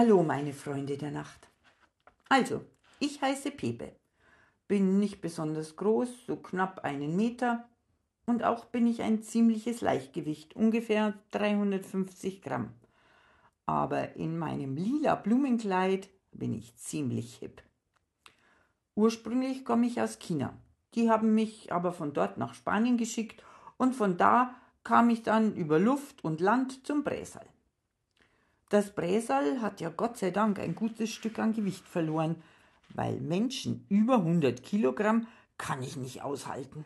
Hallo, meine Freunde der Nacht. Also, ich heiße Pepe, bin nicht besonders groß, so knapp einen Meter, und auch bin ich ein ziemliches Leichtgewicht, ungefähr 350 Gramm. Aber in meinem lila Blumenkleid bin ich ziemlich hip. Ursprünglich komme ich aus China. Die haben mich aber von dort nach Spanien geschickt und von da kam ich dann über Luft und Land zum Bräsal. Das Bräsal hat ja Gott sei Dank ein gutes Stück an Gewicht verloren, weil Menschen über 100 Kilogramm kann ich nicht aushalten.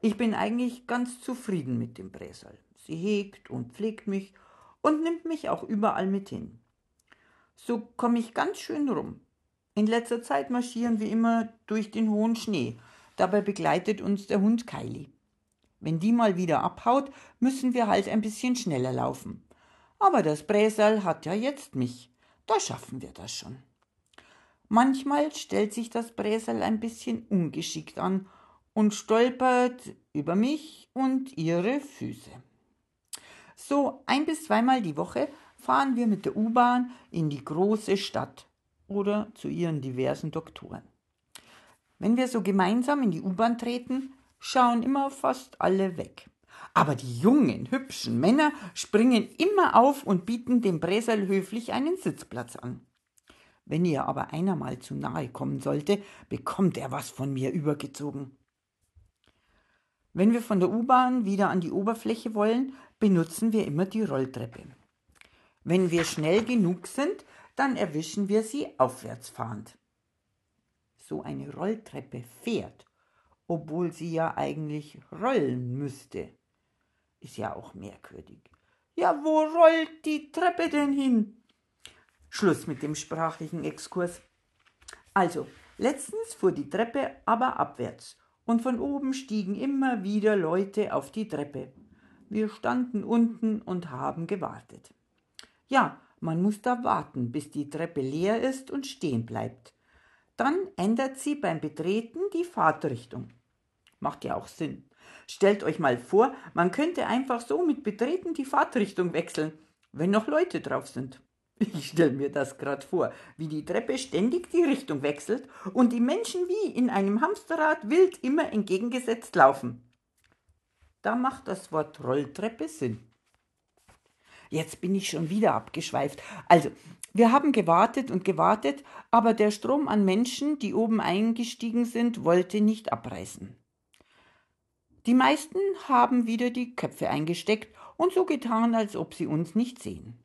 Ich bin eigentlich ganz zufrieden mit dem Bräsal. Sie hegt und pflegt mich und nimmt mich auch überall mit hin. So komme ich ganz schön rum. In letzter Zeit marschieren wir immer durch den hohen Schnee. Dabei begleitet uns der Hund Kylie. Wenn die mal wieder abhaut, müssen wir halt ein bisschen schneller laufen. Aber das Bräsal hat ja jetzt mich. Da schaffen wir das schon. Manchmal stellt sich das Bräsal ein bisschen ungeschickt an und stolpert über mich und ihre Füße. So ein bis zweimal die Woche fahren wir mit der U-Bahn in die große Stadt oder zu ihren diversen Doktoren. Wenn wir so gemeinsam in die U-Bahn treten, schauen immer fast alle weg. Aber die jungen, hübschen Männer springen immer auf und bieten dem Bräsel höflich einen Sitzplatz an. Wenn ihr aber einer mal zu nahe kommen sollte, bekommt er was von mir übergezogen. Wenn wir von der U-Bahn wieder an die Oberfläche wollen, benutzen wir immer die Rolltreppe. Wenn wir schnell genug sind, dann erwischen wir sie aufwärts fahrend. So eine Rolltreppe fährt, obwohl sie ja eigentlich rollen müsste. Ist ja auch merkwürdig. Ja, wo rollt die Treppe denn hin? Schluss mit dem sprachlichen Exkurs. Also, letztens fuhr die Treppe aber abwärts und von oben stiegen immer wieder Leute auf die Treppe. Wir standen unten und haben gewartet. Ja, man muss da warten, bis die Treppe leer ist und stehen bleibt. Dann ändert sie beim Betreten die Fahrtrichtung. Macht ja auch Sinn. Stellt euch mal vor, man könnte einfach so mit Betreten die Fahrtrichtung wechseln, wenn noch Leute drauf sind. Ich stelle mir das gerade vor, wie die Treppe ständig die Richtung wechselt und die Menschen wie in einem Hamsterrad wild immer entgegengesetzt laufen. Da macht das Wort Rolltreppe Sinn. Jetzt bin ich schon wieder abgeschweift. Also, wir haben gewartet und gewartet, aber der Strom an Menschen, die oben eingestiegen sind, wollte nicht abreißen. Die meisten haben wieder die Köpfe eingesteckt und so getan, als ob sie uns nicht sehen.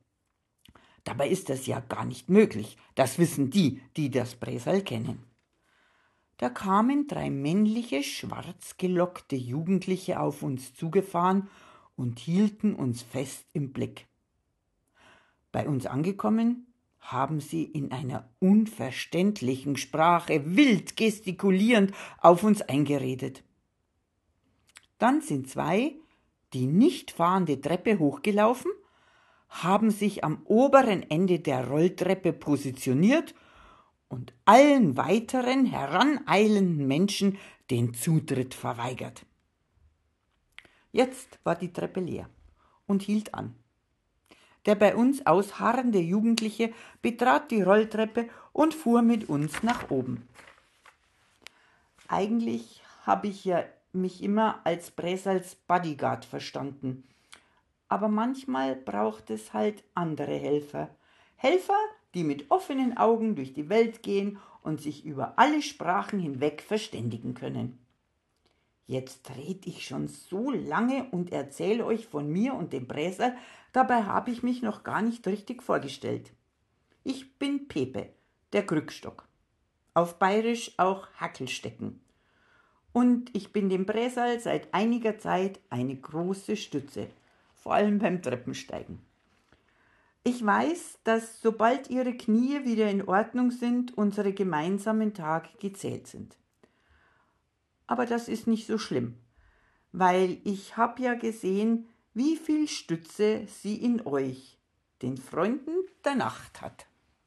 Dabei ist das ja gar nicht möglich. Das wissen die, die das Bresal kennen. Da kamen drei männliche, schwarz gelockte Jugendliche auf uns zugefahren und hielten uns fest im Blick. Bei uns angekommen, haben sie in einer unverständlichen Sprache wild gestikulierend auf uns eingeredet. Dann sind zwei die nicht fahrende Treppe hochgelaufen haben sich am oberen Ende der Rolltreppe positioniert und allen weiteren heraneilenden Menschen den Zutritt verweigert. Jetzt war die Treppe leer und hielt an. Der bei uns ausharrende Jugendliche betrat die Rolltreppe und fuhr mit uns nach oben. Eigentlich habe ich ja mich immer als Bresals Bodyguard verstanden – aber manchmal braucht es halt andere Helfer. Helfer, die mit offenen Augen durch die Welt gehen und sich über alle Sprachen hinweg verständigen können. Jetzt red ich schon so lange und erzähle euch von mir und dem Bräser, dabei habe ich mich noch gar nicht richtig vorgestellt. Ich bin Pepe, der Krückstock. Auf Bayerisch auch Hackelstecken. Und ich bin dem Bräsal seit einiger Zeit eine große Stütze vor allem beim Treppensteigen. Ich weiß, dass sobald Ihre Knie wieder in Ordnung sind, unsere gemeinsamen Tage gezählt sind. Aber das ist nicht so schlimm, weil ich habe ja gesehen, wie viel Stütze sie in euch, den Freunden der Nacht hat.